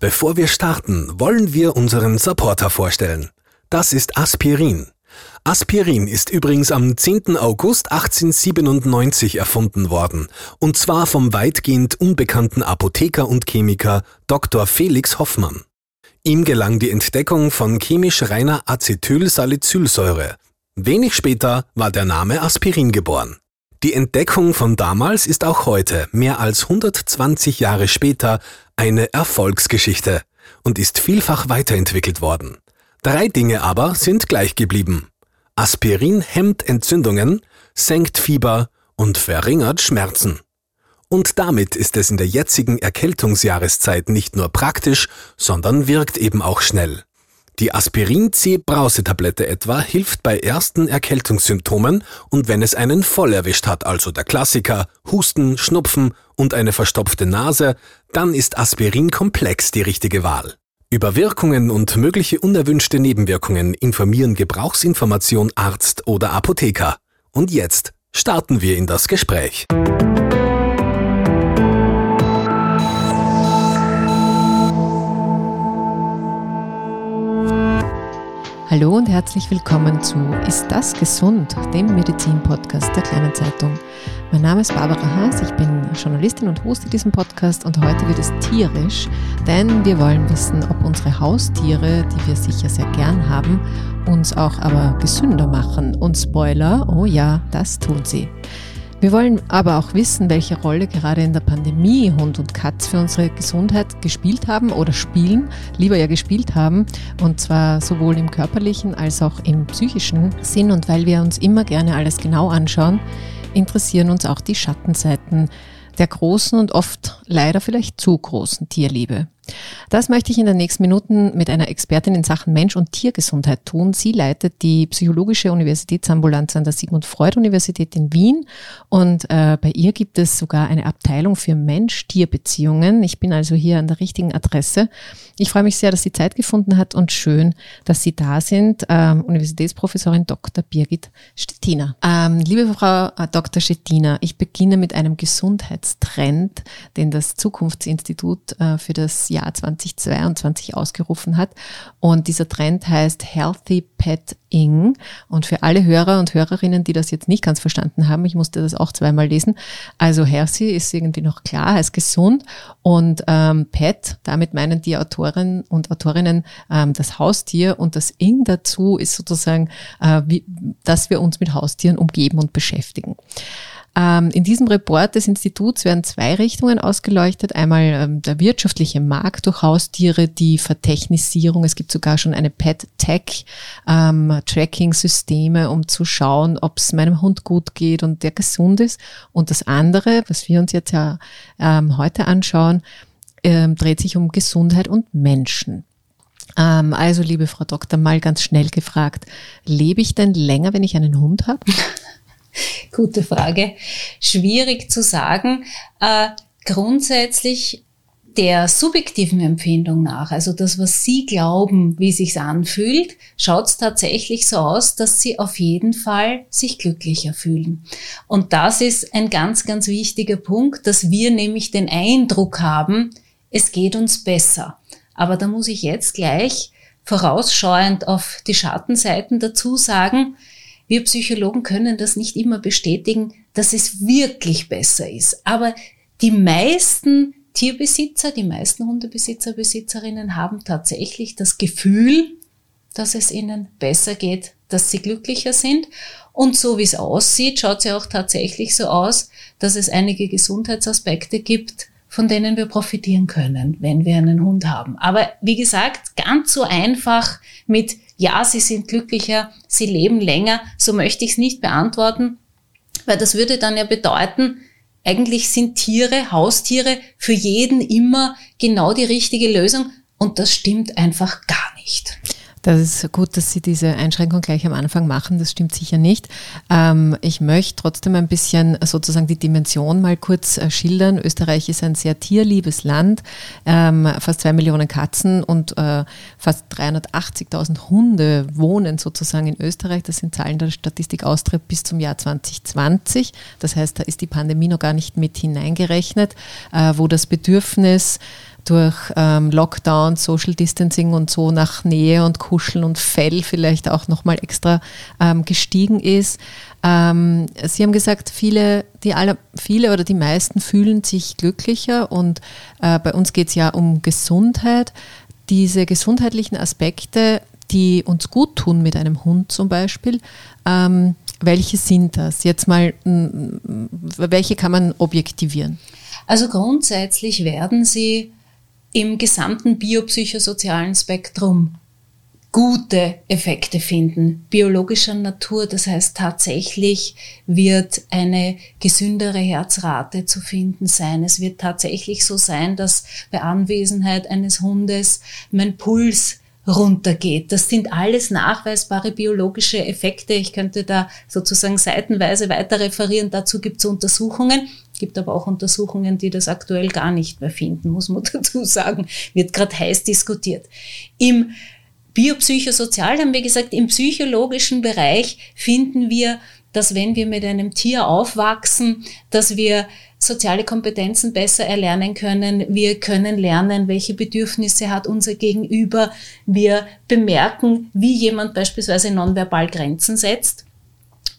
Bevor wir starten, wollen wir unseren Supporter vorstellen. Das ist Aspirin. Aspirin ist übrigens am 10. August 1897 erfunden worden, und zwar vom weitgehend unbekannten Apotheker und Chemiker Dr. Felix Hoffmann. Ihm gelang die Entdeckung von chemisch reiner Acetylsalicylsäure. Wenig später war der Name Aspirin geboren. Die Entdeckung von damals ist auch heute, mehr als 120 Jahre später, eine Erfolgsgeschichte und ist vielfach weiterentwickelt worden. Drei Dinge aber sind gleich geblieben. Aspirin hemmt Entzündungen, senkt Fieber und verringert Schmerzen. Und damit ist es in der jetzigen Erkältungsjahreszeit nicht nur praktisch, sondern wirkt eben auch schnell. Die Aspirin-C-Brausetablette etwa hilft bei ersten Erkältungssymptomen und wenn es einen voll erwischt hat, also der Klassiker Husten, Schnupfen und eine verstopfte Nase, dann ist Aspirin komplex die richtige Wahl. Über Wirkungen und mögliche unerwünschte Nebenwirkungen informieren Gebrauchsinformation Arzt oder Apotheker. Und jetzt starten wir in das Gespräch. Hallo und herzlich willkommen zu Ist das gesund? dem Medizin-Podcast der Kleinen Zeitung. Mein Name ist Barbara Haas, ich bin Journalistin und hoste diesen Podcast und heute wird es tierisch, denn wir wollen wissen, ob unsere Haustiere, die wir sicher sehr gern haben, uns auch aber gesünder machen. Und Spoiler, oh ja, das tun sie. Wir wollen aber auch wissen, welche Rolle gerade in der Pandemie Hund und Katz für unsere Gesundheit gespielt haben oder spielen, lieber ja gespielt haben, und zwar sowohl im körperlichen als auch im psychischen Sinn. Und weil wir uns immer gerne alles genau anschauen, interessieren uns auch die Schattenseiten der großen und oft leider vielleicht zu großen Tierliebe. Das möchte ich in den nächsten Minuten mit einer Expertin in Sachen Mensch- und Tiergesundheit tun. Sie leitet die Psychologische Universitätsambulanz an der Sigmund Freud Universität in Wien und äh, bei ihr gibt es sogar eine Abteilung für Mensch-Tier-Beziehungen. Ich bin also hier an der richtigen Adresse. Ich freue mich sehr, dass sie Zeit gefunden hat und schön, dass Sie da sind. Ähm, Universitätsprofessorin Dr. Birgit Stettiner. Ähm, liebe Frau äh, Dr. Stettiner, ich beginne mit einem Gesundheitstrend, den das Zukunftsinstitut äh, für das Jahr Jahr 2022 ausgerufen hat. Und dieser Trend heißt Healthy Pet Ing. Und für alle Hörer und Hörerinnen, die das jetzt nicht ganz verstanden haben, ich musste das auch zweimal lesen. Also Healthy ist irgendwie noch klar, heißt gesund. Und ähm, Pet, damit meinen die Autoren und Autorinnen ähm, das Haustier. Und das Ing dazu ist sozusagen, äh, wie, dass wir uns mit Haustieren umgeben und beschäftigen. Ähm, in diesem Report des Instituts werden zwei Richtungen ausgeleuchtet. Einmal ähm, der wirtschaftliche Markt durch Haustiere, die Vertechnisierung. Es gibt sogar schon eine Pet-Tech-Tracking-Systeme, ähm, um zu schauen, ob es meinem Hund gut geht und der gesund ist. Und das andere, was wir uns jetzt ja heute anschauen, dreht sich um Gesundheit und Menschen. Also, liebe Frau Doktor, mal ganz schnell gefragt, lebe ich denn länger, wenn ich einen Hund habe? Gute Frage. Schwierig zu sagen. Äh, grundsätzlich der subjektiven Empfindung nach, also das, was Sie glauben, wie sich's anfühlt, schaut es tatsächlich so aus, dass Sie auf jeden Fall sich glücklicher fühlen. Und das ist ein ganz, ganz wichtiger Punkt, dass wir nämlich den Eindruck haben, es geht uns besser. Aber da muss ich jetzt gleich vorausschauend auf die Schattenseiten dazu sagen, wir Psychologen können das nicht immer bestätigen, dass es wirklich besser ist. Aber die meisten Tierbesitzer, die meisten Hundebesitzer, Besitzerinnen haben tatsächlich das Gefühl, dass es ihnen besser geht, dass sie glücklicher sind. Und so wie es aussieht, schaut es ja auch tatsächlich so aus, dass es einige Gesundheitsaspekte gibt, von denen wir profitieren können, wenn wir einen Hund haben. Aber wie gesagt, ganz so einfach mit ja, sie sind glücklicher, sie leben länger, so möchte ich es nicht beantworten, weil das würde dann ja bedeuten, eigentlich sind Tiere, Haustiere für jeden immer genau die richtige Lösung und das stimmt einfach gar nicht. Das ist gut, dass Sie diese Einschränkung gleich am Anfang machen. Das stimmt sicher nicht. Ähm, ich möchte trotzdem ein bisschen sozusagen die Dimension mal kurz äh, schildern. Österreich ist ein sehr tierliebes Land. Ähm, fast zwei Millionen Katzen und äh, fast 380.000 Hunde wohnen sozusagen in Österreich. Das sind Zahlen der Statistik Austria bis zum Jahr 2020. Das heißt, da ist die Pandemie noch gar nicht mit hineingerechnet, äh, wo das Bedürfnis durch ähm, Lockdown, Social Distancing und so nach Nähe und Kuscheln und Fell vielleicht auch nochmal extra ähm, gestiegen ist. Ähm, Sie haben gesagt, viele, die alle, viele oder die meisten fühlen sich glücklicher und äh, bei uns geht es ja um Gesundheit. Diese gesundheitlichen Aspekte, die uns gut tun mit einem Hund zum Beispiel, ähm, welche sind das? Jetzt mal, welche kann man objektivieren? Also grundsätzlich werden sie im gesamten biopsychosozialen Spektrum gute Effekte finden, biologischer Natur. Das heißt, tatsächlich wird eine gesündere Herzrate zu finden sein. Es wird tatsächlich so sein, dass bei Anwesenheit eines Hundes mein Puls runtergeht. Das sind alles nachweisbare biologische Effekte. Ich könnte da sozusagen seitenweise weiter referieren. Dazu gibt es Untersuchungen. Gibt aber auch Untersuchungen, die das aktuell gar nicht mehr finden, muss man dazu sagen. Wird gerade heiß diskutiert. Im Biopsychosozial haben wir gesagt, im psychologischen Bereich finden wir, dass wenn wir mit einem Tier aufwachsen, dass wir soziale Kompetenzen besser erlernen können. Wir können lernen, welche Bedürfnisse hat unser Gegenüber. Wir bemerken, wie jemand beispielsweise nonverbal Grenzen setzt.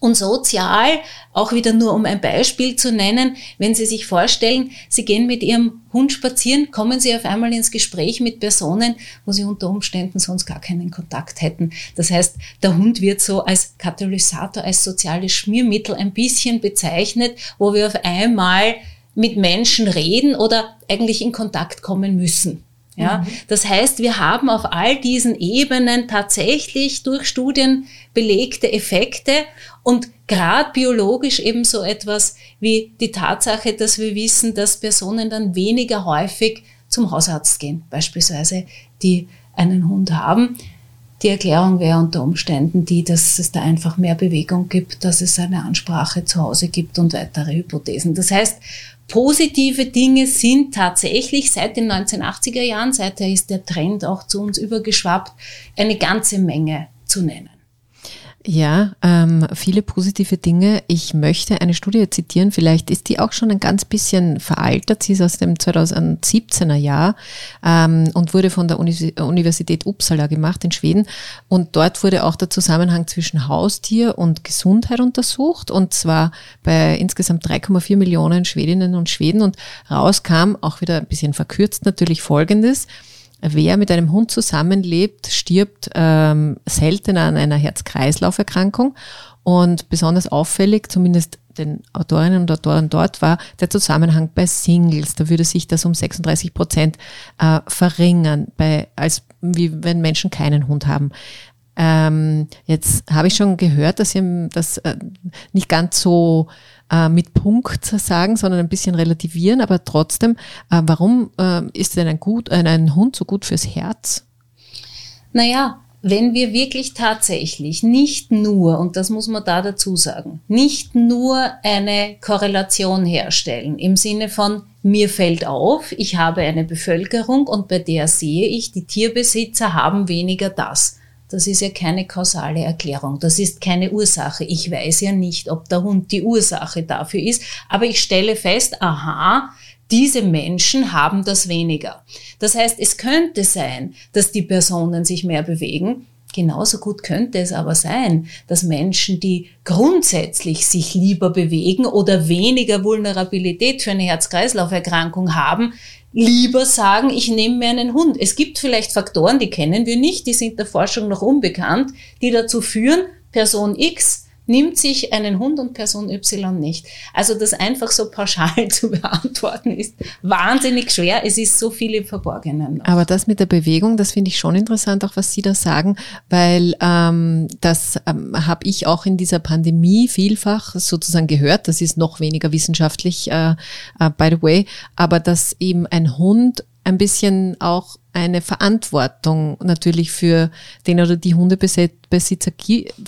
Und sozial, auch wieder nur um ein Beispiel zu nennen, wenn Sie sich vorstellen, Sie gehen mit Ihrem Hund spazieren, kommen Sie auf einmal ins Gespräch mit Personen, wo Sie unter Umständen sonst gar keinen Kontakt hätten. Das heißt, der Hund wird so als Katalysator, als soziales Schmiermittel ein bisschen bezeichnet, wo wir auf einmal mit Menschen reden oder eigentlich in Kontakt kommen müssen. Ja, mhm. das heißt, wir haben auf all diesen Ebenen tatsächlich durch Studien belegte Effekte und gerade biologisch eben so etwas wie die Tatsache, dass wir wissen, dass Personen dann weniger häufig zum Hausarzt gehen, beispielsweise, die einen Hund haben. Die Erklärung wäre unter Umständen die, dass es da einfach mehr Bewegung gibt, dass es eine Ansprache zu Hause gibt und weitere Hypothesen. Das heißt, positive Dinge sind tatsächlich seit den 1980er Jahren, seither ist der Trend auch zu uns übergeschwappt, eine ganze Menge zu nennen. Ja, ähm, viele positive Dinge. Ich möchte eine Studie zitieren, vielleicht ist die auch schon ein ganz bisschen veraltet. Sie ist aus dem 2017er Jahr ähm, und wurde von der Universität Uppsala gemacht in Schweden. Und dort wurde auch der Zusammenhang zwischen Haustier und Gesundheit untersucht und zwar bei insgesamt 3,4 Millionen Schwedinnen und Schweden. Und rauskam auch wieder ein bisschen verkürzt natürlich Folgendes. Wer mit einem Hund zusammenlebt, stirbt ähm, seltener an einer Herz-Kreislauf-Erkrankung. Und besonders auffällig, zumindest den Autorinnen und Autoren dort, war der Zusammenhang bei Singles. Da würde sich das um 36 Prozent äh, verringern, bei, als wie wenn Menschen keinen Hund haben. Ähm, jetzt habe ich schon gehört, dass Sie das äh, nicht ganz so äh, mit Punkt sagen, sondern ein bisschen relativieren, aber trotzdem, äh, warum äh, ist denn ein, gut, äh, ein Hund so gut fürs Herz? Naja, wenn wir wirklich tatsächlich nicht nur, und das muss man da dazu sagen, nicht nur eine Korrelation herstellen im Sinne von mir fällt auf, ich habe eine Bevölkerung und bei der sehe ich, die Tierbesitzer haben weniger das das ist ja keine kausale Erklärung. Das ist keine Ursache. Ich weiß ja nicht, ob der Hund die Ursache dafür ist, aber ich stelle fest, aha, diese Menschen haben das weniger. Das heißt, es könnte sein, dass die Personen sich mehr bewegen. Genauso gut könnte es aber sein, dass Menschen, die grundsätzlich sich lieber bewegen oder weniger Vulnerabilität für eine Herz-Kreislauf-Erkrankung haben, lieber sagen, ich nehme mir einen Hund. Es gibt vielleicht Faktoren, die kennen wir nicht, die sind der Forschung noch unbekannt, die dazu führen, Person X nimmt sich einen Hund und Person Y nicht. Also das einfach so pauschal zu beantworten ist wahnsinnig schwer. Es ist so viel im Verborgenen. Noch. Aber das mit der Bewegung, das finde ich schon interessant, auch was Sie da sagen, weil ähm, das ähm, habe ich auch in dieser Pandemie vielfach sozusagen gehört. Das ist noch weniger wissenschaftlich, äh, äh, by the way, aber dass eben ein Hund ein bisschen auch eine Verantwortung natürlich für den oder die Hundebesitzer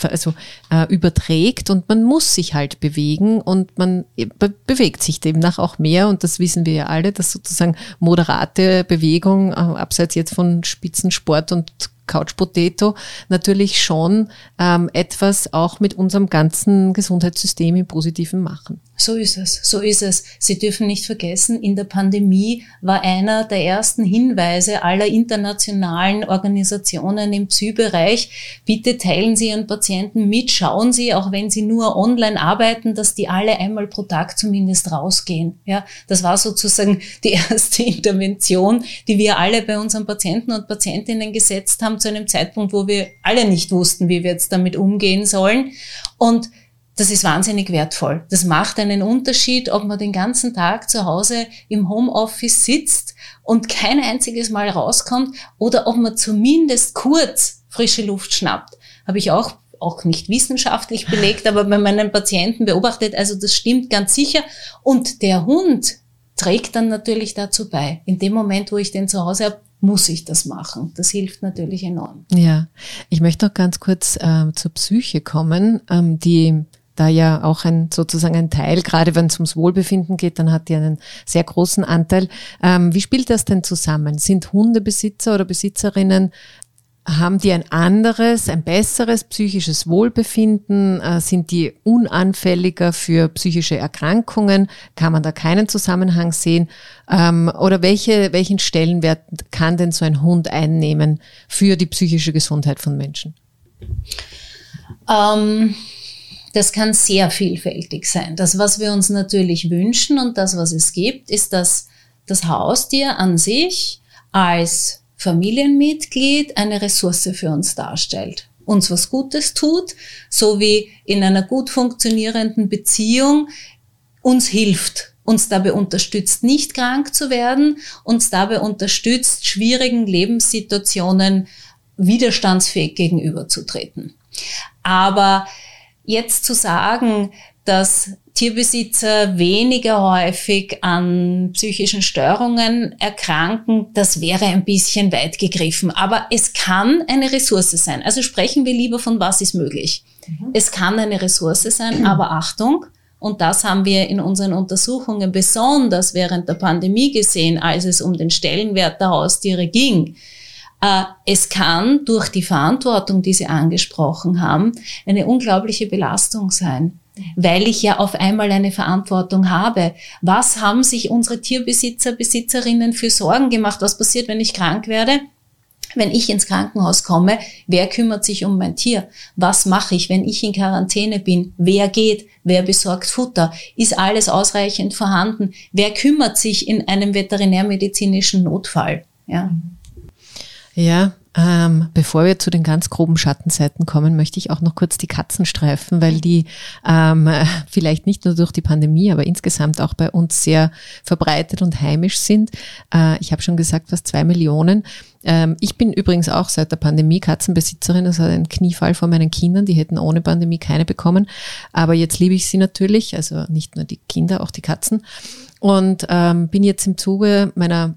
also, äh, überträgt und man muss sich halt bewegen und man be bewegt sich demnach auch mehr und das wissen wir ja alle, dass sozusagen moderate Bewegung, äh, abseits jetzt von Spitzensport und Couch Potato natürlich schon ähm, etwas auch mit unserem ganzen Gesundheitssystem im Positiven machen. So ist es, so ist es. Sie dürfen nicht vergessen, in der Pandemie war einer der ersten Hinweise aller internationalen Organisationen im Psy-Bereich, bitte teilen Sie Ihren Patienten mit, schauen Sie, auch wenn Sie nur online arbeiten, dass die alle einmal pro Tag zumindest rausgehen. Ja, das war sozusagen die erste Intervention, die wir alle bei unseren Patienten und Patientinnen gesetzt haben zu einem Zeitpunkt, wo wir alle nicht wussten, wie wir jetzt damit umgehen sollen. Und das ist wahnsinnig wertvoll. Das macht einen Unterschied, ob man den ganzen Tag zu Hause im Homeoffice sitzt und kein einziges Mal rauskommt oder ob man zumindest kurz frische Luft schnappt. Habe ich auch auch nicht wissenschaftlich belegt, aber bei meinen Patienten beobachtet, also das stimmt ganz sicher. Und der Hund trägt dann natürlich dazu bei. In dem Moment, wo ich den zu Hause habe, muss ich das machen. Das hilft natürlich enorm. Ja, ich möchte noch ganz kurz äh, zur Psyche kommen, ähm, die da ja auch ein sozusagen ein Teil, gerade wenn es ums Wohlbefinden geht, dann hat die einen sehr großen Anteil. Ähm, wie spielt das denn zusammen? Sind Hundebesitzer oder Besitzerinnen haben die ein anderes, ein besseres psychisches Wohlbefinden? Äh, sind die unanfälliger für psychische Erkrankungen? Kann man da keinen Zusammenhang sehen? Ähm, oder welche, welchen Stellenwert kann denn so ein Hund einnehmen für die psychische Gesundheit von Menschen? Ähm das kann sehr vielfältig sein. Das, was wir uns natürlich wünschen und das, was es gibt, ist, dass das Haustier an sich als Familienmitglied eine Ressource für uns darstellt, uns was Gutes tut, so wie in einer gut funktionierenden Beziehung uns hilft, uns dabei unterstützt, nicht krank zu werden, uns dabei unterstützt, schwierigen Lebenssituationen widerstandsfähig gegenüberzutreten. Aber Jetzt zu sagen, dass Tierbesitzer weniger häufig an psychischen Störungen erkranken, das wäre ein bisschen weit gegriffen. Aber es kann eine Ressource sein. Also sprechen wir lieber von was ist möglich. Mhm. Es kann eine Ressource sein, mhm. aber Achtung, und das haben wir in unseren Untersuchungen besonders während der Pandemie gesehen, als es um den Stellenwert der Haustiere ging. Äh, es kann durch die Verantwortung, die Sie angesprochen haben, eine unglaubliche Belastung sein, weil ich ja auf einmal eine Verantwortung habe. Was haben sich unsere Tierbesitzer, Besitzerinnen für Sorgen gemacht? Was passiert, wenn ich krank werde? Wenn ich ins Krankenhaus komme, wer kümmert sich um mein Tier? Was mache ich, wenn ich in Quarantäne bin? Wer geht? Wer besorgt Futter? Ist alles ausreichend vorhanden? Wer kümmert sich in einem veterinärmedizinischen Notfall? Ja. Ja, ähm, bevor wir zu den ganz groben Schattenseiten kommen, möchte ich auch noch kurz die Katzen streifen, weil die ähm, vielleicht nicht nur durch die Pandemie, aber insgesamt auch bei uns sehr verbreitet und heimisch sind. Äh, ich habe schon gesagt, fast zwei Millionen. Ähm, ich bin übrigens auch seit der Pandemie Katzenbesitzerin. Das war ein Kniefall von meinen Kindern. Die hätten ohne Pandemie keine bekommen. Aber jetzt liebe ich sie natürlich, also nicht nur die Kinder, auch die Katzen. Und ähm, bin jetzt im Zuge meiner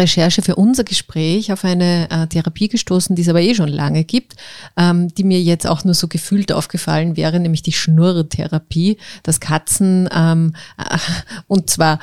Recherche für unser Gespräch auf eine äh, Therapie gestoßen, die es aber eh schon lange gibt, ähm, die mir jetzt auch nur so gefühlt aufgefallen wäre, nämlich die Schnurrtherapie, dass Katzen ähm, äh, und zwar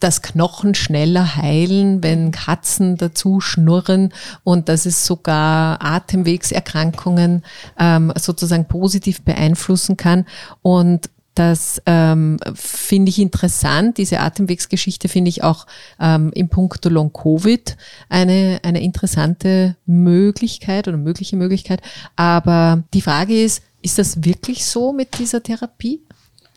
dass Knochen schneller heilen, wenn Katzen dazu schnurren und dass es sogar Atemwegserkrankungen ähm, sozusagen positiv beeinflussen kann. Und das ähm, finde ich interessant. Diese Atemwegsgeschichte finde ich auch ähm, im Punkt Long-Covid eine, eine interessante Möglichkeit oder mögliche Möglichkeit. Aber die Frage ist, ist das wirklich so mit dieser Therapie?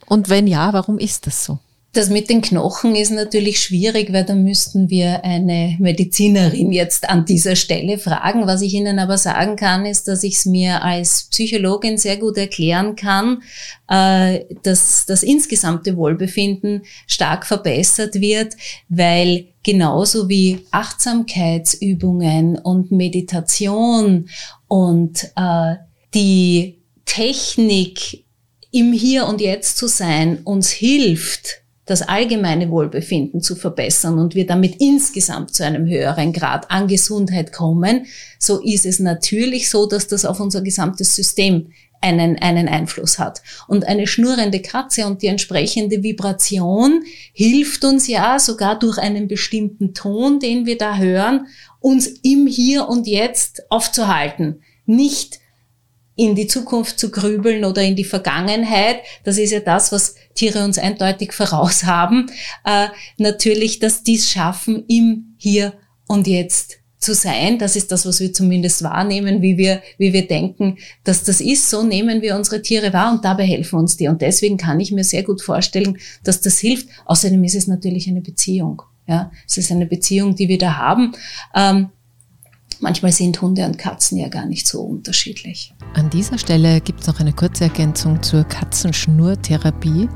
Und wenn ja, warum ist das so? Das mit den Knochen ist natürlich schwierig, weil da müssten wir eine Medizinerin jetzt an dieser Stelle fragen. Was ich Ihnen aber sagen kann, ist, dass ich es mir als Psychologin sehr gut erklären kann, äh, dass das insgesamte Wohlbefinden stark verbessert wird, weil genauso wie Achtsamkeitsübungen und Meditation und äh, die Technik im Hier und Jetzt zu sein uns hilft, das allgemeine Wohlbefinden zu verbessern und wir damit insgesamt zu einem höheren Grad an Gesundheit kommen, so ist es natürlich so, dass das auf unser gesamtes System einen, einen Einfluss hat. Und eine schnurrende Katze und die entsprechende Vibration hilft uns ja sogar durch einen bestimmten Ton, den wir da hören, uns im Hier und Jetzt aufzuhalten. Nicht in die Zukunft zu grübeln oder in die Vergangenheit. Das ist ja das, was Tiere uns eindeutig voraus haben. Äh, natürlich, dass dies schaffen im Hier und Jetzt zu sein. Das ist das, was wir zumindest wahrnehmen, wie wir, wie wir denken, dass das ist. So nehmen wir unsere Tiere wahr und dabei helfen uns die. Und deswegen kann ich mir sehr gut vorstellen, dass das hilft. Außerdem ist es natürlich eine Beziehung. Ja, es ist eine Beziehung, die wir da haben. Ähm, Manchmal sind Hunde und Katzen ja gar nicht so unterschiedlich. An dieser Stelle gibt es noch eine kurze Ergänzung zur Katzenschnurtherapie,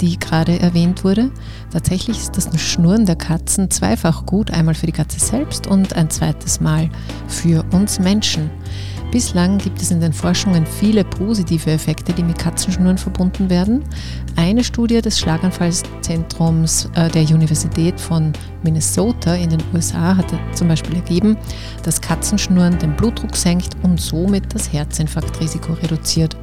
die gerade erwähnt wurde. Tatsächlich ist das Schnurren der Katzen zweifach gut, einmal für die Katze selbst und ein zweites Mal für uns Menschen. Bislang gibt es in den Forschungen viele positive Effekte, die mit Katzenschnurren verbunden werden. Eine Studie des Schlaganfallzentrums äh, der Universität von Minnesota in den USA hat zum Beispiel ergeben, dass Katzenschnurren den Blutdruck senkt und somit das Herzinfarktrisiko reduziert.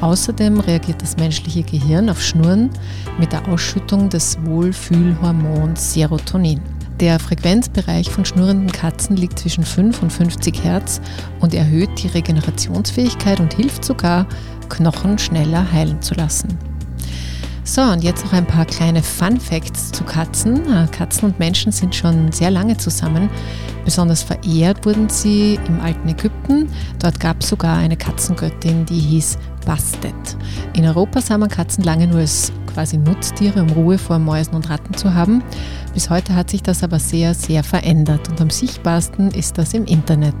Außerdem reagiert das menschliche Gehirn auf Schnurren mit der Ausschüttung des Wohlfühlhormons Serotonin. Der Frequenzbereich von schnurrenden Katzen liegt zwischen 5 und 50 Hertz und erhöht die Regenerationsfähigkeit und hilft sogar, Knochen schneller heilen zu lassen. So, und jetzt noch ein paar kleine Fun Facts zu Katzen. Katzen und Menschen sind schon sehr lange zusammen. Besonders verehrt wurden sie im alten Ägypten. Dort gab es sogar eine Katzengöttin, die hieß Bastet. In Europa sah man Katzen lange nur als quasi Nutztiere, um Ruhe vor Mäusen und Ratten zu haben. Bis heute hat sich das aber sehr, sehr verändert und am sichtbarsten ist das im Internet.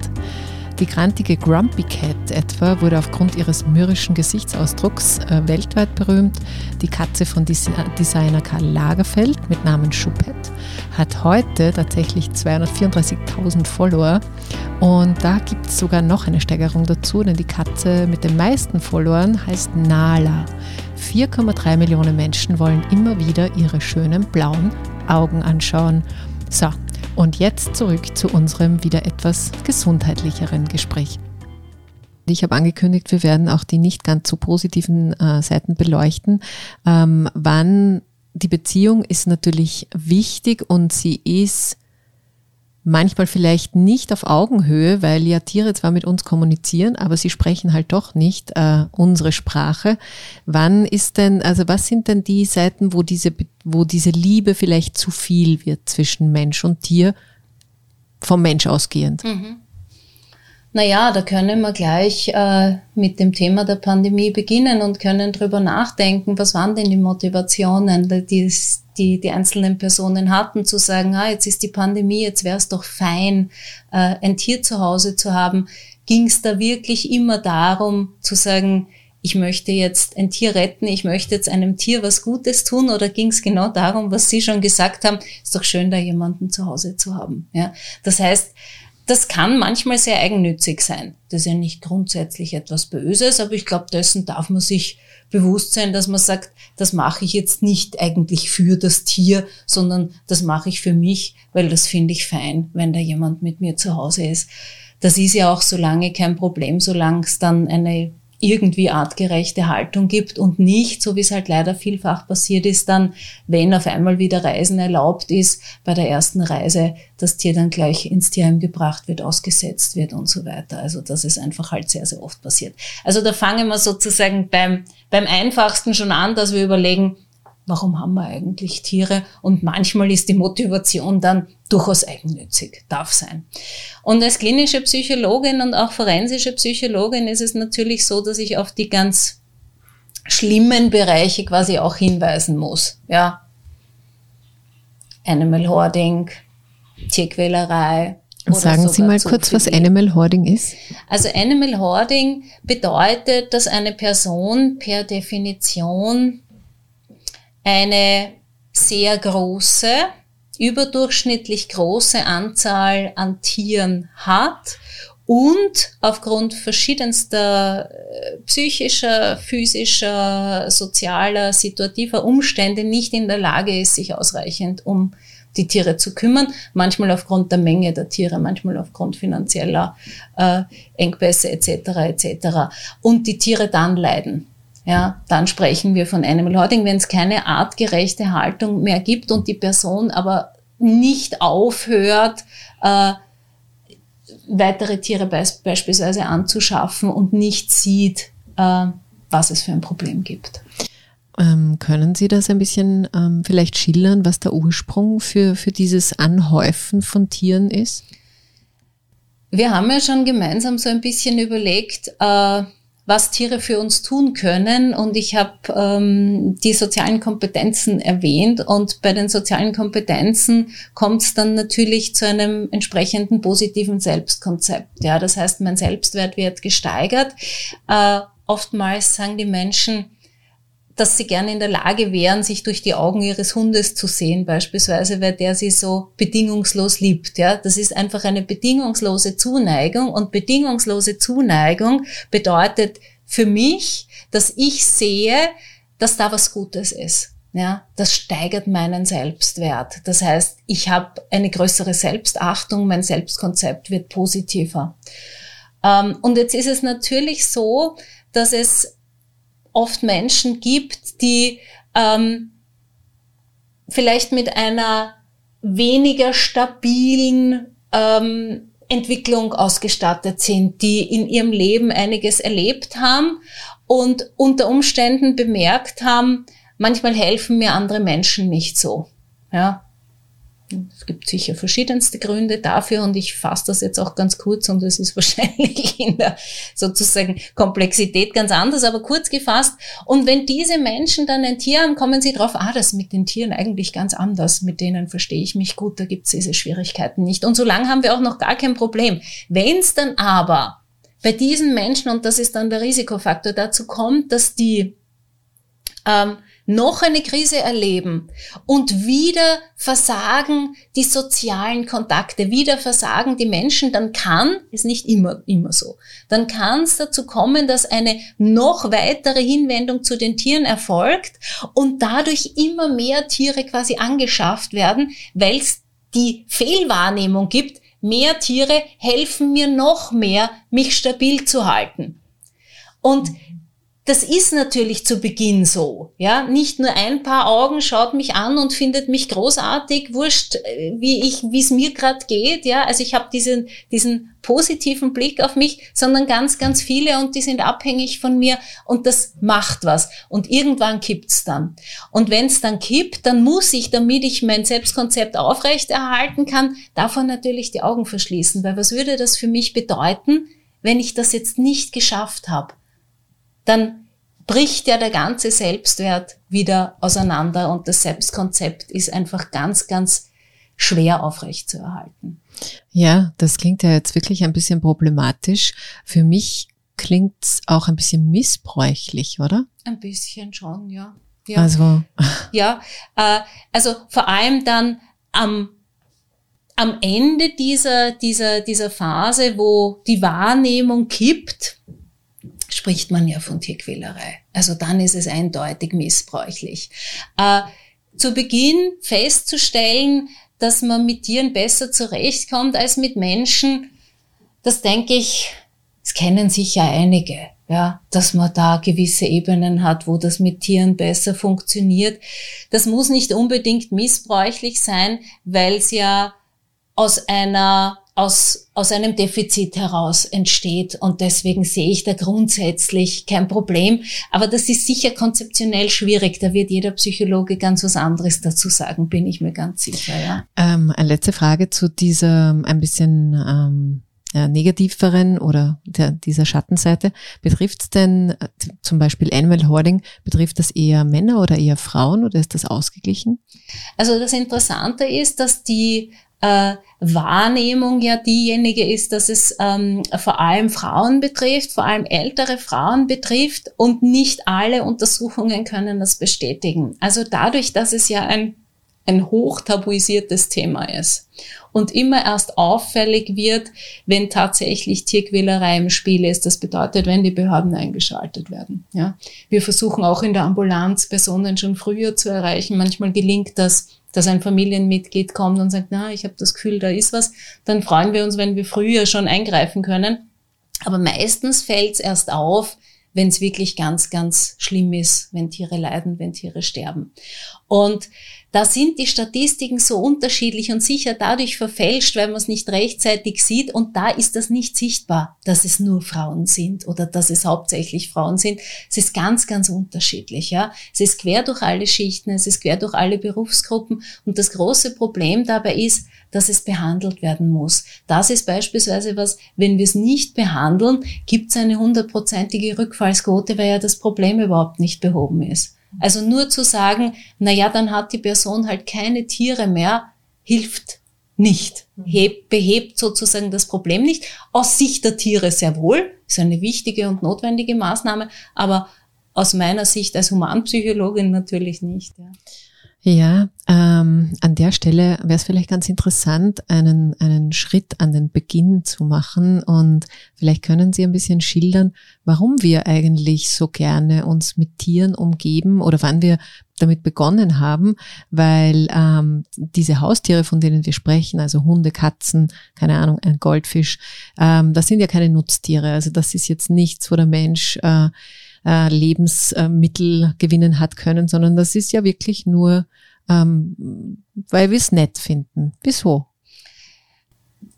Die grantige Grumpy Cat etwa wurde aufgrund ihres mürrischen Gesichtsausdrucks äh, weltweit berühmt. Die Katze von Des Designer Karl Lagerfeld mit Namen Choupette hat heute tatsächlich 234.000 Follower und da gibt es sogar noch eine Steigerung dazu, denn die Katze mit den meisten Followern heißt Nala. 4,3 Millionen Menschen wollen immer wieder ihre schönen blauen Augen anschauen. So, und jetzt zurück zu unserem wieder etwas gesundheitlicheren Gespräch. Ich habe angekündigt, wir werden auch die nicht ganz so positiven äh, Seiten beleuchten. Ähm, wann die Beziehung ist natürlich wichtig und sie ist manchmal vielleicht nicht auf Augenhöhe, weil ja Tiere zwar mit uns kommunizieren, aber sie sprechen halt doch nicht äh, unsere Sprache. Wann ist denn, also was sind denn die Seiten, wo diese, wo diese Liebe vielleicht zu viel wird zwischen Mensch und Tier, vom Mensch ausgehend? Mhm. Naja, da können wir gleich äh, mit dem Thema der Pandemie beginnen und können drüber nachdenken, was waren denn die Motivationen, die, die die einzelnen Personen hatten, zu sagen, ah, jetzt ist die Pandemie, jetzt wäre es doch fein, äh, ein Tier zu Hause zu haben. Ging es da wirklich immer darum zu sagen, ich möchte jetzt ein Tier retten, ich möchte jetzt einem Tier was Gutes tun oder ging es genau darum, was Sie schon gesagt haben, ist doch schön, da jemanden zu Hause zu haben. Ja? Das heißt, das kann manchmal sehr eigennützig sein. Das ist ja nicht grundsätzlich etwas Böses, aber ich glaube, dessen darf man sich bewusst sein, dass man sagt, das mache ich jetzt nicht eigentlich für das Tier, sondern das mache ich für mich, weil das finde ich fein, wenn da jemand mit mir zu Hause ist. Das ist ja auch so lange kein Problem, solange es dann eine irgendwie artgerechte Haltung gibt und nicht, so wie es halt leider vielfach passiert ist, dann, wenn auf einmal wieder Reisen erlaubt ist, bei der ersten Reise das Tier dann gleich ins Tierheim gebracht wird, ausgesetzt wird und so weiter. Also das ist einfach halt sehr, sehr oft passiert. Also da fangen wir sozusagen beim, beim einfachsten schon an, dass wir überlegen, warum haben wir eigentlich Tiere? Und manchmal ist die Motivation dann durchaus eigennützig, darf sein. Und als klinische Psychologin und auch forensische Psychologin ist es natürlich so, dass ich auf die ganz schlimmen Bereiche quasi auch hinweisen muss. Ja. Animal Hoarding, Tierquälerei, Sagen Sie mal kurz, was Animal Hoarding ist. Also Animal Hoarding bedeutet, dass eine Person per Definition eine sehr große, überdurchschnittlich große Anzahl an Tieren hat und aufgrund verschiedenster äh, psychischer, physischer, sozialer, situativer Umstände nicht in der Lage ist, sich ausreichend um die Tiere zu kümmern, manchmal aufgrund der Menge der Tiere, manchmal aufgrund finanzieller äh, Engpässe etc. etc. Und die Tiere dann leiden ja, dann sprechen wir von Animal Hoarding, wenn es keine artgerechte Haltung mehr gibt und die Person aber nicht aufhört, äh, weitere Tiere beis beispielsweise anzuschaffen und nicht sieht, äh, was es für ein Problem gibt. Ähm, können Sie das ein bisschen ähm, vielleicht schildern, was der Ursprung für, für dieses Anhäufen von Tieren ist? Wir haben ja schon gemeinsam so ein bisschen überlegt, äh, was Tiere für uns tun können. Und ich habe ähm, die sozialen Kompetenzen erwähnt. Und bei den sozialen Kompetenzen kommt es dann natürlich zu einem entsprechenden positiven Selbstkonzept. Ja, das heißt, mein Selbstwert wird gesteigert. Äh, oftmals sagen die Menschen, dass sie gerne in der Lage wären, sich durch die Augen ihres Hundes zu sehen, beispielsweise, weil der sie so bedingungslos liebt. Ja, das ist einfach eine bedingungslose Zuneigung und bedingungslose Zuneigung bedeutet für mich, dass ich sehe, dass da was Gutes ist. Ja, das steigert meinen Selbstwert. Das heißt, ich habe eine größere Selbstachtung, mein Selbstkonzept wird positiver. Ähm, und jetzt ist es natürlich so, dass es oft Menschen gibt, die ähm, vielleicht mit einer weniger stabilen ähm, Entwicklung ausgestattet sind, die in ihrem Leben einiges erlebt haben und unter Umständen bemerkt haben, manchmal helfen mir andere Menschen nicht so. Ja, es gibt sicher verschiedenste Gründe dafür und ich fasse das jetzt auch ganz kurz und es ist wahrscheinlich in der sozusagen Komplexität ganz anders, aber kurz gefasst. Und wenn diese Menschen dann ein Tier haben, kommen sie drauf, ah, das ist mit den Tieren eigentlich ganz anders, mit denen verstehe ich mich gut, da gibt es diese Schwierigkeiten nicht. Und so lange haben wir auch noch gar kein Problem. Wenn es dann aber bei diesen Menschen, und das ist dann der Risikofaktor, dazu kommt, dass die ähm, noch eine Krise erleben und wieder versagen die sozialen Kontakte, wieder versagen die Menschen, dann kann, ist nicht immer, immer so, dann kann es dazu kommen, dass eine noch weitere Hinwendung zu den Tieren erfolgt und dadurch immer mehr Tiere quasi angeschafft werden, weil es die Fehlwahrnehmung gibt, mehr Tiere helfen mir noch mehr, mich stabil zu halten. Und das ist natürlich zu Beginn so. Ja, nicht nur ein paar Augen schaut mich an und findet mich großartig, wurscht, wie ich, wie es mir gerade geht. Ja, also ich habe diesen diesen positiven Blick auf mich, sondern ganz, ganz viele und die sind abhängig von mir und das macht was. Und irgendwann kippt's dann. Und wenn es dann kippt, dann muss ich, damit ich mein Selbstkonzept aufrechterhalten kann, davon natürlich die Augen verschließen, weil was würde das für mich bedeuten, wenn ich das jetzt nicht geschafft habe? Dann bricht ja der ganze Selbstwert wieder auseinander und das Selbstkonzept ist einfach ganz, ganz schwer aufrechtzuerhalten. Ja, das klingt ja jetzt wirklich ein bisschen problematisch. Für mich klingt es auch ein bisschen missbräuchlich, oder? Ein bisschen schon, ja. Ja, also, ja äh, also vor allem dann am am Ende dieser, dieser, dieser Phase, wo die Wahrnehmung kippt, spricht man ja von Tierquälerei. Also dann ist es eindeutig missbräuchlich. Äh, zu Beginn festzustellen, dass man mit Tieren besser zurechtkommt als mit Menschen, das denke ich, das kennen sicher einige, ja, dass man da gewisse Ebenen hat, wo das mit Tieren besser funktioniert. Das muss nicht unbedingt missbräuchlich sein, weil es ja aus einer aus, aus einem Defizit heraus entsteht. Und deswegen sehe ich da grundsätzlich kein Problem. Aber das ist sicher konzeptionell schwierig. Da wird jeder Psychologe ganz was anderes dazu sagen, bin ich mir ganz sicher. Ja. Ähm, eine letzte Frage zu dieser ein bisschen ähm, ja, negativeren oder der, dieser Schattenseite. Betrifft es denn äh, zum Beispiel Animal Hoarding, betrifft das eher Männer oder eher Frauen oder ist das ausgeglichen? Also das Interessante ist, dass die äh, Wahrnehmung ja diejenige ist, dass es ähm, vor allem Frauen betrifft, vor allem ältere Frauen betrifft und nicht alle Untersuchungen können das bestätigen. Also dadurch, dass es ja ein, ein hoch tabuisiertes Thema ist und immer erst auffällig wird, wenn tatsächlich Tierquälerei im Spiel ist. Das bedeutet, wenn die Behörden eingeschaltet werden. Ja. Wir versuchen auch in der Ambulanz Personen schon früher zu erreichen. Manchmal gelingt das dass ein Familienmitglied kommt und sagt, na, ich habe das Gefühl, da ist was, dann freuen wir uns, wenn wir früher schon eingreifen können. Aber meistens fällt es erst auf, wenn es wirklich ganz, ganz schlimm ist, wenn Tiere leiden, wenn Tiere sterben. Und da sind die Statistiken so unterschiedlich und sicher dadurch verfälscht, weil man es nicht rechtzeitig sieht und da ist das nicht sichtbar, dass es nur Frauen sind oder dass es hauptsächlich Frauen sind. Es ist ganz, ganz unterschiedlich, ja. Es ist quer durch alle Schichten, es ist quer durch alle Berufsgruppen und das große Problem dabei ist, dass es behandelt werden muss. Das ist beispielsweise was, wenn wir es nicht behandeln, gibt es eine hundertprozentige Rückfallsquote, weil ja das Problem überhaupt nicht behoben ist. Also nur zu sagen, na ja, dann hat die Person halt keine Tiere mehr, hilft nicht. Heb, behebt sozusagen das Problem nicht. Aus Sicht der Tiere sehr wohl, ist eine wichtige und notwendige Maßnahme, aber aus meiner Sicht als Humanpsychologin natürlich nicht. Ja. Ja, ähm, an der Stelle wäre es vielleicht ganz interessant, einen, einen Schritt an den Beginn zu machen und vielleicht können Sie ein bisschen schildern, warum wir eigentlich so gerne uns mit Tieren umgeben oder wann wir damit begonnen haben, weil ähm, diese Haustiere, von denen wir sprechen, also Hunde, Katzen, keine Ahnung, ein Goldfisch, ähm, das sind ja keine Nutztiere. Also das ist jetzt nichts, wo der Mensch äh, äh, Lebensmittel gewinnen hat können, sondern das ist ja wirklich nur, ähm, weil wir es nett finden. Wieso?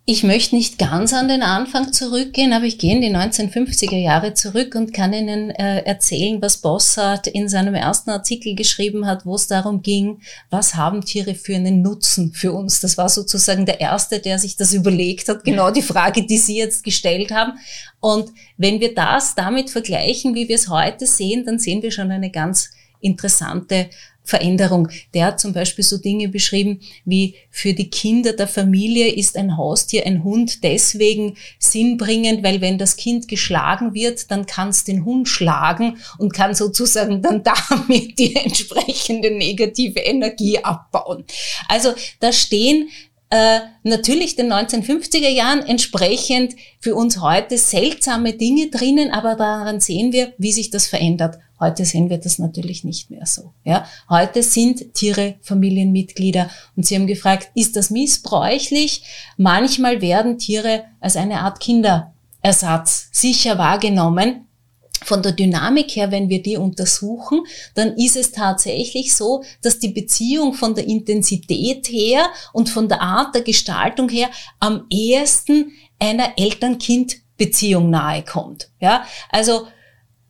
Ich möchte nicht ganz an den Anfang zurückgehen, aber ich gehe in die 1950er Jahre zurück und kann Ihnen äh, erzählen, was Bossart in seinem ersten Artikel geschrieben hat, wo es darum ging, was haben Tiere für einen Nutzen für uns. Das war sozusagen der erste, der sich das überlegt hat, genau die Frage, die Sie jetzt gestellt haben. Und wenn wir das damit vergleichen, wie wir es heute sehen, dann sehen wir schon eine ganz interessante Veränderung. Der hat zum Beispiel so Dinge beschrieben wie für die Kinder der Familie ist ein Haustier, ein Hund deswegen sinnbringend, weil wenn das Kind geschlagen wird, dann kann es den Hund schlagen und kann sozusagen dann damit die entsprechende negative Energie abbauen. Also da stehen äh, natürlich den 1950er Jahren entsprechend für uns heute seltsame Dinge drinnen, aber daran sehen wir, wie sich das verändert. Heute sehen wir das natürlich nicht mehr so. Ja, heute sind Tiere Familienmitglieder und Sie haben gefragt, ist das missbräuchlich? Manchmal werden Tiere als eine Art Kinderersatz sicher wahrgenommen. Von der Dynamik her, wenn wir die untersuchen, dann ist es tatsächlich so, dass die Beziehung von der Intensität her und von der Art der Gestaltung her am ehesten einer Eltern-Kind-Beziehung nahe kommt. Ja, also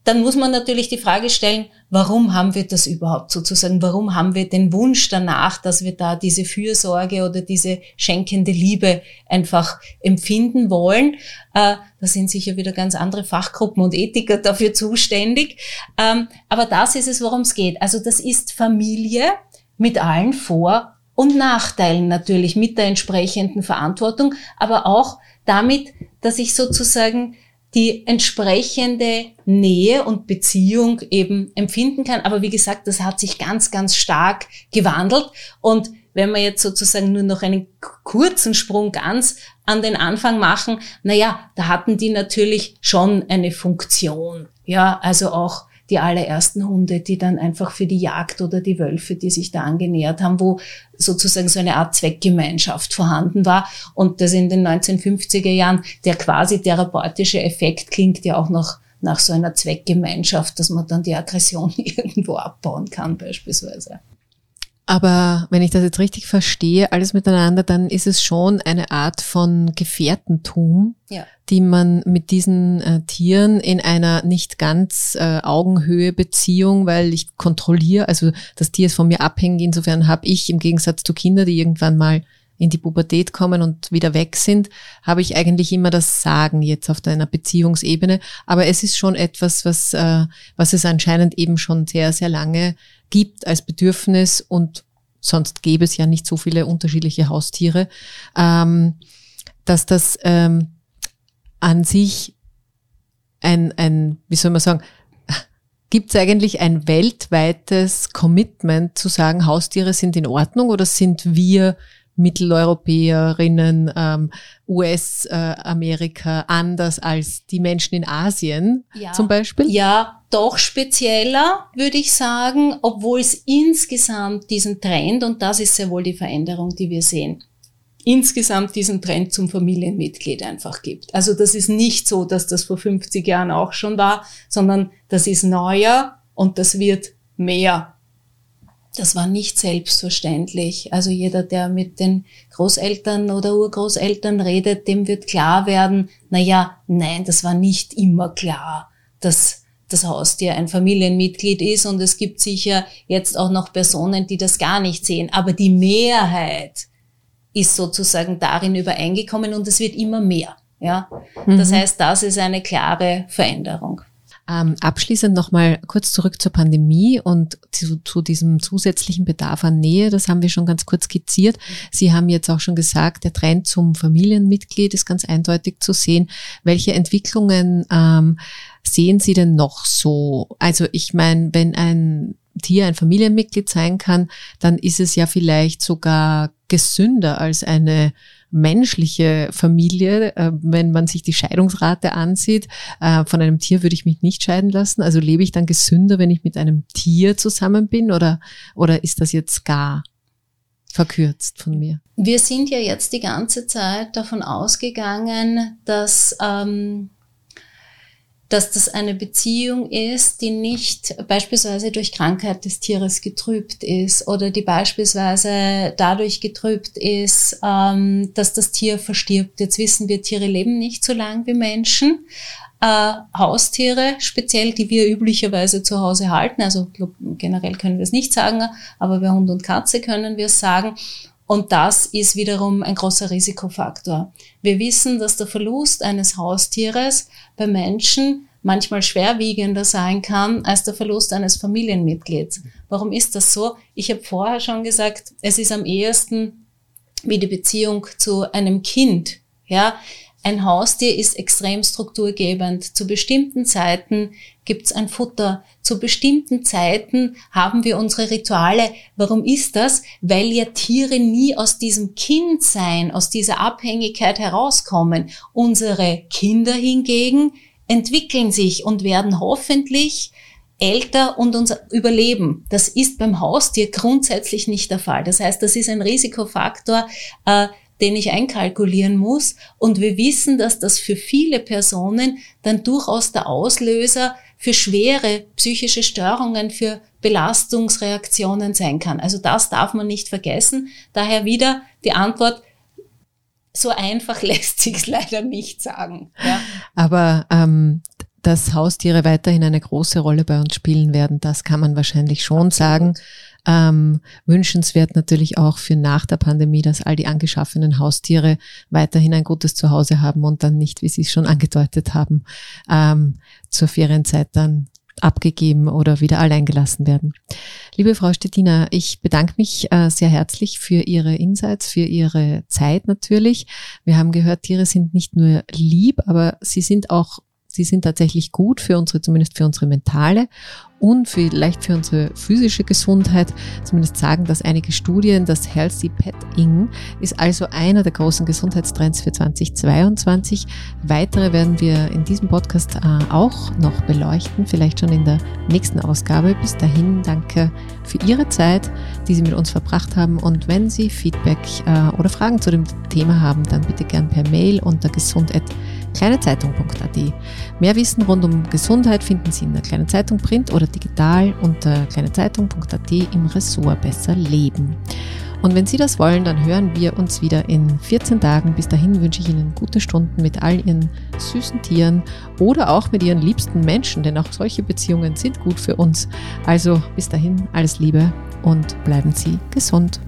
dann muss man natürlich die Frage stellen, warum haben wir das überhaupt sozusagen? Warum haben wir den Wunsch danach, dass wir da diese Fürsorge oder diese schenkende Liebe einfach empfinden wollen? Äh, da sind sicher wieder ganz andere Fachgruppen und Ethiker dafür zuständig. Ähm, aber das ist es, worum es geht. Also das ist Familie mit allen Vor- und Nachteilen natürlich, mit der entsprechenden Verantwortung, aber auch damit, dass ich sozusagen die entsprechende Nähe und Beziehung eben empfinden kann. Aber wie gesagt, das hat sich ganz, ganz stark gewandelt. Und wenn wir jetzt sozusagen nur noch einen kurzen Sprung ganz an den Anfang machen, naja, da hatten die natürlich schon eine Funktion. Ja, also auch die allerersten Hunde, die dann einfach für die Jagd oder die Wölfe, die sich da angenähert haben, wo sozusagen so eine Art Zweckgemeinschaft vorhanden war. Und das in den 1950er Jahren, der quasi therapeutische Effekt klingt ja auch noch nach so einer Zweckgemeinschaft, dass man dann die Aggression irgendwo abbauen kann beispielsweise. Aber wenn ich das jetzt richtig verstehe, alles miteinander, dann ist es schon eine Art von Gefährtentum, ja. die man mit diesen äh, Tieren in einer nicht ganz äh, Augenhöhe Beziehung, weil ich kontrolliere, also das Tier ist von mir abhängig, insofern habe ich im Gegensatz zu Kindern, die irgendwann mal in die Pubertät kommen und wieder weg sind, habe ich eigentlich immer das Sagen jetzt auf einer Beziehungsebene. Aber es ist schon etwas, was, äh, was es anscheinend eben schon sehr, sehr lange gibt als Bedürfnis und sonst gäbe es ja nicht so viele unterschiedliche Haustiere, ähm, dass das ähm, an sich ein, ein, wie soll man sagen, gibt es eigentlich ein weltweites Commitment zu sagen, Haustiere sind in Ordnung oder sind wir Mitteleuropäerinnen, ähm, US-Amerika äh, anders als die Menschen in Asien ja. zum Beispiel? Ja, doch spezieller, würde ich sagen, obwohl es insgesamt diesen Trend, und das ist sehr wohl die Veränderung, die wir sehen, insgesamt diesen Trend zum Familienmitglied einfach gibt. Also das ist nicht so, dass das vor 50 Jahren auch schon war, sondern das ist neuer und das wird mehr Das war nicht selbstverständlich. Also jeder, der mit den Großeltern oder Urgroßeltern redet, dem wird klar werden, na ja, nein, das war nicht immer klar, dass das Haustier ein Familienmitglied ist und es gibt sicher jetzt auch noch Personen, die das gar nicht sehen. Aber die Mehrheit ist sozusagen darin übereingekommen und es wird immer mehr. Ja, mhm. das heißt, das ist eine klare Veränderung. Ähm, abschließend nochmal kurz zurück zur Pandemie und zu, zu, diesem zusätzlichen Bedarf an Nähe. Das haben wir schon ganz kurz skizziert. Sie haben jetzt auch schon gesagt, der Trend zum Familienmitglied ist ganz eindeutig zu sehen. Welche Entwicklungen ähm, sehen Sie denn noch so? Also ich meine, wenn ein Tier ein Familienmitglied sein kann, dann ist es ja vielleicht sogar gesünder als eine menschliche Familie, äh, wenn man sich die Scheidungsrate ansieht. Äh, von einem Tier würde ich mich nicht scheiden lassen. Also lebe ich dann gesünder, wenn ich mit einem Tier zusammen bin oder, oder ist das jetzt gar verkürzt von mir? Wir sind ja jetzt die ganze Zeit davon ausgegangen, dass ähm, dass das eine Beziehung ist, die nicht beispielsweise durch Krankheit des Tieres getrübt ist oder die beispielsweise dadurch getrübt ist, ähm, dass das Tier verstirbt. Jetzt wissen wir, Tiere leben nicht so lang wie Menschen. Äh, Haustiere, speziell, die wir üblicherweise zu Hause halten, also generell können wir es nicht sagen, aber bei Hund und Katze können wir es sagen. Und das ist wiederum ein großer Risikofaktor. Wir wissen, dass der Verlust eines Haustieres bei Menschen manchmal schwerwiegender sein kann als der Verlust eines Familienmitglieds. Warum ist das so? Ich habe vorher schon gesagt, es ist am ehesten wie die Beziehung zu einem Kind. Ja, ein Haustier ist extrem strukturgebend. Zu bestimmten Zeiten gibt's ein Futter. Zu bestimmten Zeiten haben wir unsere Rituale. Warum ist das? Weil ja Tiere nie aus diesem Kindsein, aus dieser Abhängigkeit herauskommen. Unsere Kinder hingegen entwickeln sich und werden hoffentlich älter und uns überleben. Das ist beim Haustier grundsätzlich nicht der Fall. Das heißt, das ist ein Risikofaktor, äh, den ich einkalkulieren muss. Und wir wissen, dass das für viele Personen dann durchaus der Auslöser für schwere psychische Störungen, für Belastungsreaktionen sein kann. Also das darf man nicht vergessen. Daher wieder die Antwort, so einfach lässt sich leider nicht sagen. Ja. Aber ähm, dass Haustiere weiterhin eine große Rolle bei uns spielen werden, das kann man wahrscheinlich schon Absolut. sagen. Ähm, wünschenswert natürlich auch für nach der Pandemie, dass all die angeschaffenen Haustiere weiterhin ein gutes Zuhause haben und dann nicht, wie Sie es schon angedeutet haben, ähm, zur Ferienzeit dann abgegeben oder wieder allein gelassen werden. Liebe Frau Stettina, ich bedanke mich äh, sehr herzlich für Ihre Insights, für Ihre Zeit natürlich. Wir haben gehört, Tiere sind nicht nur lieb, aber sie sind auch Sie sind tatsächlich gut für unsere, zumindest für unsere mentale und vielleicht für unsere physische Gesundheit. Zumindest sagen das einige Studien. Das Healthy Petting ist also einer der großen Gesundheitstrends für 2022. Weitere werden wir in diesem Podcast äh, auch noch beleuchten, vielleicht schon in der nächsten Ausgabe. Bis dahin danke für Ihre Zeit, die Sie mit uns verbracht haben. Und wenn Sie Feedback äh, oder Fragen zu dem Thema haben, dann bitte gern per Mail unter gesund@ kleinezeitung.at. Mehr Wissen rund um Gesundheit finden Sie in der Kleinen Zeitung Print oder digital unter kleinezeitung.at im Ressort Besser Leben. Und wenn Sie das wollen, dann hören wir uns wieder in 14 Tagen. Bis dahin wünsche ich Ihnen gute Stunden mit all Ihren süßen Tieren oder auch mit Ihren liebsten Menschen, denn auch solche Beziehungen sind gut für uns. Also bis dahin alles Liebe und bleiben Sie gesund.